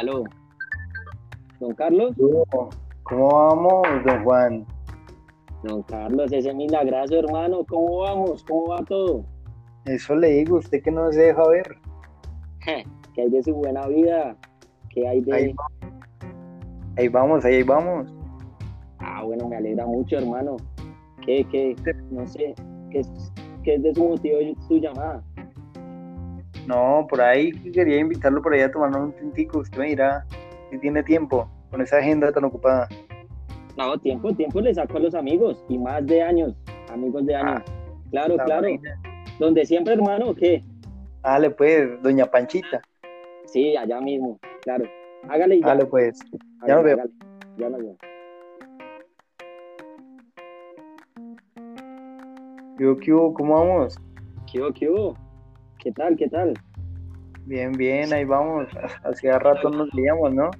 Aló. Don Carlos. ¿Cómo vamos, don Juan? Don Carlos, ese milagroso hermano. ¿Cómo vamos? ¿Cómo va todo? Eso le digo, usted que no se deja ver. ¿Qué hay de su buena vida? ¿Qué hay de...? Ahí, ahí vamos, ahí vamos. Ah, bueno, me alegra mucho, hermano. ¿Qué, qué, no sé, qué es, qué es de su motivo de su llamada? No, por ahí quería invitarlo por ahí a tomarnos un tintico. Usted me dirá si tiene tiempo con esa agenda tan ocupada. No, tiempo, tiempo le saco a los amigos y más de años, amigos de años. claro, está claro. buena. ¿Donde siempre, hermano, o qué? Dale pues, doña Panchita. Sí, allá mismo, claro. Hágale y ya. Dale pues. Ya nos hágale. Ya nos vemos. ¿Qué hubo, qué hubo? ¿Cómo vamos? ¿Qué hubo, qué hubo? ¿Qué tal, qué tal? Bien, bien, ahí vamos. Hacía rato nos veíamos, ¿no?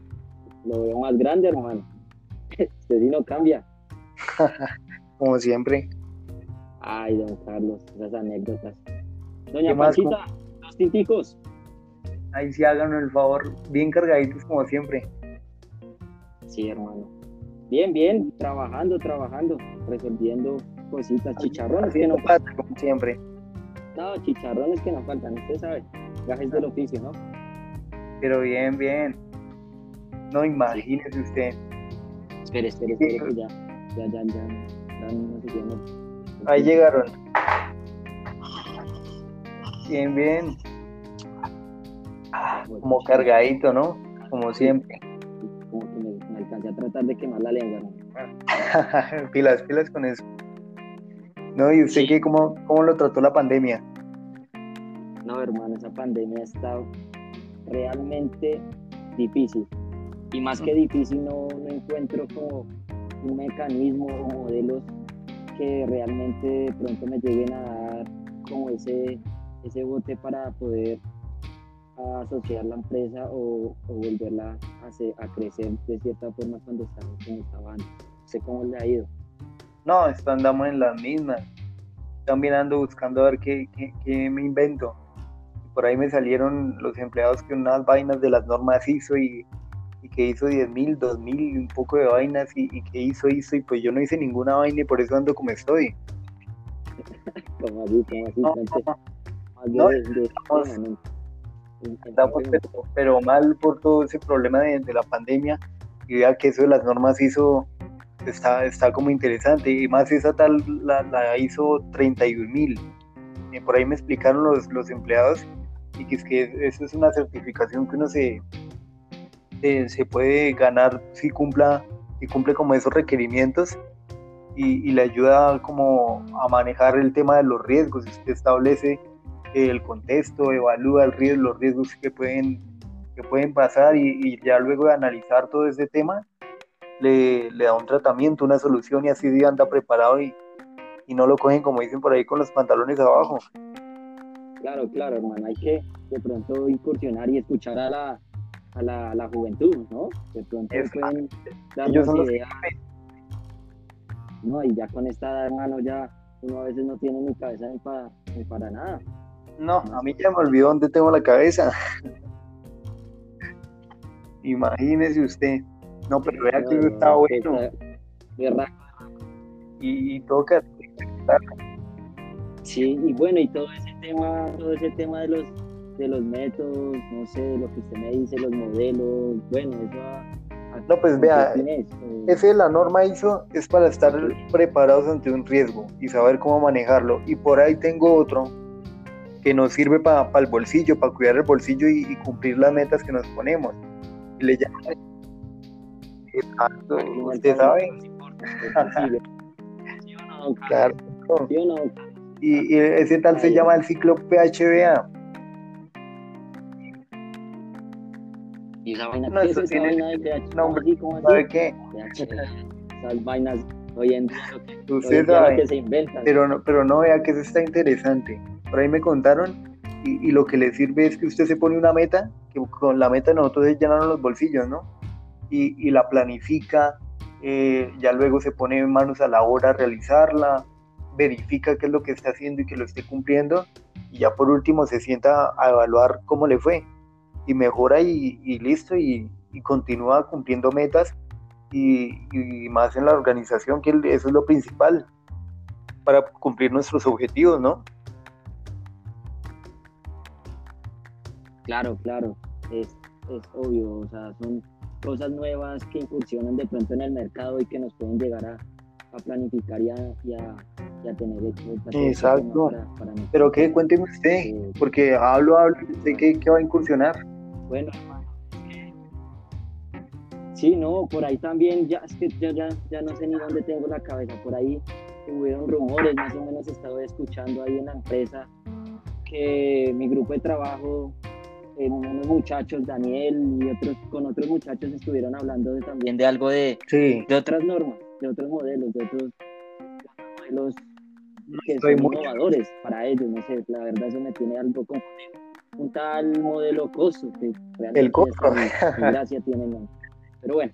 Lo veo más grande, hermano. Este no cambia. Como siempre. Ay, don Carlos, esas anécdotas. Doña ¿Qué más, Panchita, los tinticos. Ahí sí háganos el favor, bien cargaditos como siempre. Sí, hermano. Bien, bien, trabajando, trabajando, resolviendo cositas, chicharrones que no Haciendo pata, como siempre. No, chicharrones que no faltan, usted sabe. Gajes del oficio, ¿no? Pero bien, bien. No imagínese usted. Espere, espere, espere, que ya, ya, ya, ya, ya no sé qué, no. Ahí llegaron. Bien, bien. Ah, Como cargadito, ¿no? Como siempre. Como que me, me alcancé a tratar de quemar la lengua, hermano. pilas, pilas con eso. No, ¿y usted Sí. qué? ¿Cómo, cómo lo trató la pandemia? No, hermano, esa pandemia ha estado realmente difícil. Y más que difícil, no, no encuentro como un mecanismo o modelos que realmente de pronto me lleguen a dar como ese, ese bote para poder asociar la empresa o, o volverla a, a crecer de cierta forma cuando estaba como estaba antes. No sé cómo le ha ido. No, andamos en las mismas. También ando buscando a ver qué, qué- qué me invento. Por ahí me salieron los empleados que unas vainas de las normas hizo y, y que hizo 10 mil, 2 mil, un poco de vainas y, y que hizo, hizo y pues yo no hice ninguna vaina y por eso ando como estoy. Como así, como así, No, no, no, estamos- estamos pero, pero mal por todo ese problema de, de la pandemia y vea que eso de las normas hizo está, está como interesante y más esa tal la, hizo 31 mil. Por ahí me explicaron los, los empleados y que es que eso es una certificación que uno se, se, se puede ganar si cumpla si cumple como esos requerimientos y, le ayuda como a manejar el tema de los riesgos. Usted establece el contexto, evalúa el riesgo, los riesgos que pueden, que pueden pasar y, y ya luego de analizar todo ese tema, le, le da un tratamiento, una solución y así anda preparado y, y no lo cogen como dicen por ahí con los pantalones abajo. Claro, claro, hermano, hay que de pronto incursionar y escuchar a la, a la, a la juventud, ¿no? De pronto pueden darnos ideas. No, y ya con esta edad, hermano, ya uno a veces no tiene ni cabeza ni para, ni para nada. No, a mí ya me olvidó dónde tengo la cabeza. Imagínese usted. No, pero vea que está No, bueno y, y toca. Sí, y bueno, y todo ese tema, todo ese tema de los de los métodos, no sé, lo que usted me dice, los modelos, bueno, eso No, pues vea, ¿quién es? Ese la norma ISO es para estar preparados ante un riesgo y saber cómo manejarlo. Y por ahí tengo otro que nos sirve para el bolsillo, para cuidar el bolsillo y, y cumplir las metas que nos ponemos. Y le llaman... Exacto, usted sabe. ¿Sí o no, don Carlos? Claro. ¿Sí o no? Y, y ese tal se llama el ciclo PHBA. ¿Y esa vaina No, qué es eso esa tiene vaina de PH? nombre. ¿Sabe qué? Esas vainas hoy en día lo que, hoy Usted en día lo sabe. que se inventan. pero no, pero no vea que eso está interesante. Por ahí me contaron y, y lo que le sirve es que usted se pone una meta, que con la meta nosotros es llenarnos los bolsillos, ¿no? Y, la planifica, eh, ya luego se pone manos a la obra a realizarla, verifica qué es lo que está haciendo y que lo esté cumpliendo, y ya por último se sienta a evaluar cómo le fue. y mejora y, listo y, continúa cumpliendo metas y, más en la organización, que eso es lo principal para cumplir nuestros objetivos, ¿no? Claro, claro, es, es obvio, o sea, son cosas nuevas que incursionan de pronto en el mercado y que nos pueden llegar a, planificar y a, tener Exacto. Pero que cuénteme usted, eh, porque hablo, hablo, sé que, va a incursionar. Bueno, sí, no, por ahí también, ya es que ya, ya, ya no sé ni dónde tengo la cabeza, por ahí hubieron rumores, más o menos he estado escuchando ahí en la empresa que mi grupo de trabajo unos muchachos, Daniel y otros, con otros muchachos estuvieron hablando también de algo de, de otras normas, de otros modelos, de otros, modelos que son innovadores para ellos, no sé, la verdad eso me tiene algo como un tal modelo costo que realmente el costo gracia tiene pero bueno.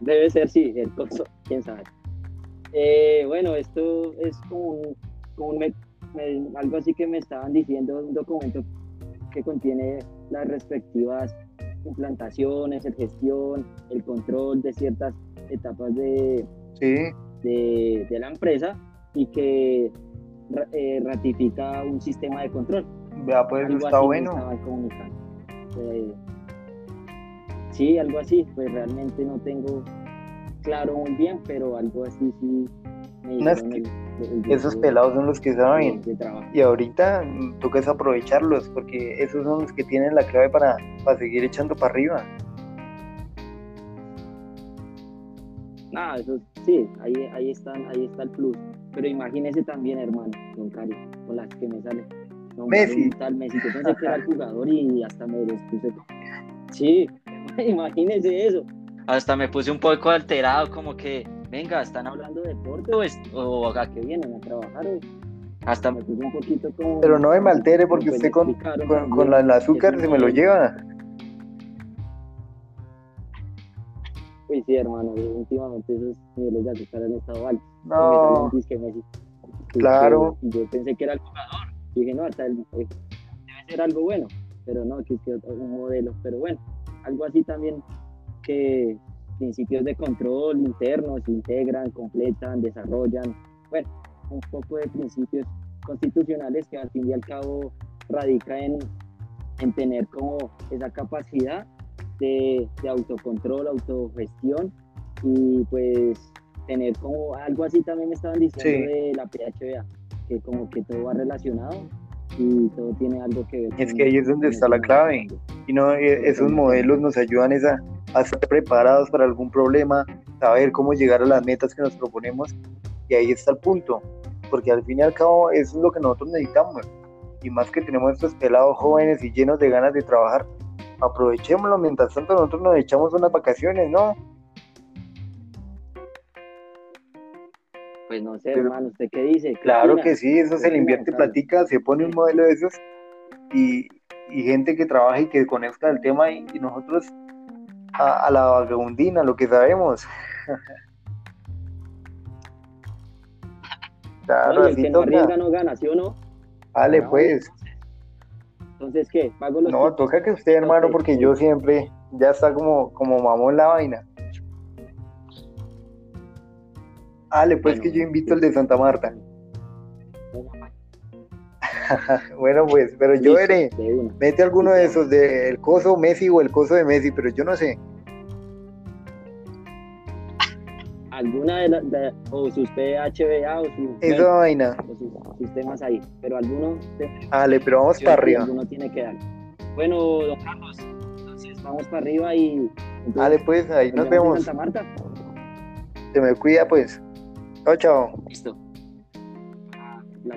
Debe ser sí el costo quién sabe. Eh, bueno esto es como, como algo así que me estaban diciendo un documento que contiene las respectivas implantaciones, el gestión, el control de ciertas etapas de, de, la empresa y que eh, ratifica un sistema de control. Vea, pues está bueno. Eh, sí, algo así, pues realmente no tengo claro muy bien, pero algo así sí esos pelados son los que saben. Y ahorita toca aprovecharlos porque esos son los que tienen la clave para, para seguir echando para arriba. Nada, eso sí, ahí, ahí, están, ahí está el plus. Pero imagínese también, hermano, don Cari, con las que me sale. Messi. Tal Messi, yo pensé que era el jugador y hasta me despuse. Sí, imagínese eso. Hasta me puse un poco alterado, como que venga, ¿están hablando de deporte o, o a qué vienen a trabajar? hasta me puse un poquito como... Pero no me altere porque usted con, con, el azúcar se me lo lleva. Uy, sí, hermano, últimamente esos niveles de azúcar han estado altos. No. Claro. yo pensé que era el jugador. Dije, no, hasta el, eh, debe ser algo bueno. Pero no, que es un modelo. Pero bueno, algo así también que principios de control internos, integran, completan, desarrollan, bueno, un poco de principios constitucionales que al fin y al cabo radica en, en tener como esa capacidad de, de, autocontrol, autogestión y pues tener como algo así también me estaban diciendo de la PHBA, que como que todo va relacionado y todo tiene algo que ver. Es que ahí es donde está la clave y no eh, esos modelos nos ayudan esa a estar preparados para algún problema, saber cómo llegar a las metas que nos proponemos. Y ahí está el punto, porque al fin y al cabo eso es lo que nosotros necesitamos. Y más que tenemos estos pelados jóvenes y llenos de ganas de trabajar, aprovechémoslo. Mientras tanto nosotros nos echamos unas vacaciones, ¿no? Pues no sé, hermano, ¿usted qué dice? claro que sí, eso se le invierte platica, se pone un modelo de esos y, gente que trabaja y que conozca el tema y nosotros a, la vagabundina, lo que sabemos. claro, Oye, el que no arriesga no gana, ¿sí o no? Vale, pues. Entonces, ¿qué? ¿Pago los no, toca que usted, hermano, porque yo siempre ya está como, como mamón la vaina. Dale, pues que yo invito el de Santa Marta. bueno, pues, pero yo veré. Mete alguno de esos, del coso Messi o el coso de Messi, pero yo no sé. Alguna de, las o sus PHBA o, su, Esa vaina. o sus sistemas ahí, pero alguno. Dale, pero vamos para arriba. Alguno tiene que dar. Bueno, don Carlos, entonces vamos para arriba y. Dale, pues, ahí nos, vemos. Santa Marta. Se me cuida, pues. Chao, chao. Listo. La